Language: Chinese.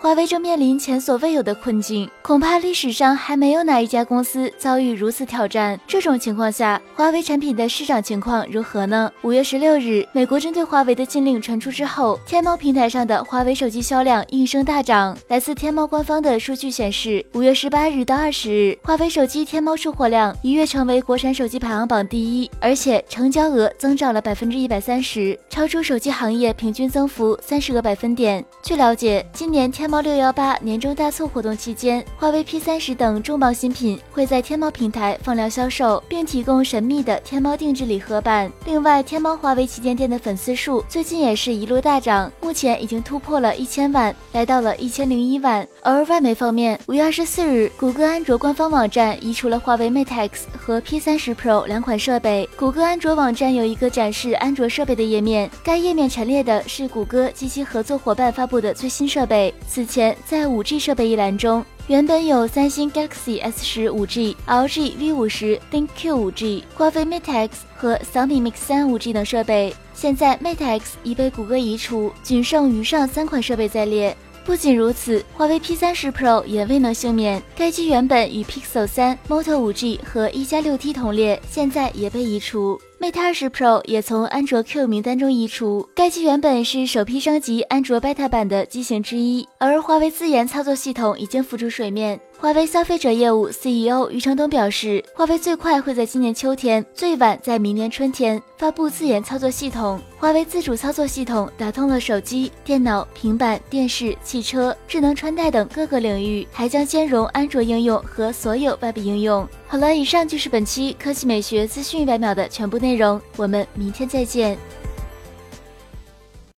华为正面临前所未有的困境，恐怕历史上还没有哪一家公司遭遇如此挑战。这种情况下，华为产品的市场情况如何呢？五月十六日，美国针对华为的禁令传出之后，天猫平台上的华为手机销量应声大涨。来自天猫官方的数据显示，五月十八日到二十日，华为手机天猫出货量一跃成为国产手机排行榜第一，而且成交额增长了百分之一百三十，超出手机行业平均增幅三十个百分点。据了解，今年天天猫六幺八年终大促活动期间，华为 P 三十等重磅新品会在天猫平台放量销售，并提供神秘的天猫定制礼盒版。另外，天猫华为旗舰店的粉丝数最近也是一路大涨，目前已经突破了一千万，来到了一千零一万。而外媒方面，五月二十四日，谷歌安卓官方网站移除了华为 Mate X 和 P 三十 Pro 两款设备。谷歌安卓网站有一个展示安卓设备的页面，该页面陈列的是谷歌及其合作伙伴发布的最新设备。此前，在 5G 设备一栏中，原本有三星 Galaxy S 十 5G、LG V 五十、ThinkQ 5G、华为 Mate X 和小米 Mix 三 5G 等设备，现在 Mate X 已被谷歌移除，仅剩余上三款设备在列。不仅如此，华为 P 三十 Pro 也未能幸免，该机原本与 Pixel 三、Moto 5G 和一加六 T 同列，现在也被移除。Mate 二十 Pro 也从安卓 Q 名单中移除。该机原本是首批升级安卓 Beta 版的机型之一，而华为自研操作系统已经浮出水面。华为消费者业务 CEO 余承东表示，华为最快会在今年秋天，最晚在明年春天发布自研操作系统。华为自主操作系统打通了手机、电脑、平板、电视、汽车、智能穿戴等各个领域，还将兼容安卓应用和所有外部应用。好了，以上就是本期科技美学资讯一百秒的全部内容，我们明天再见。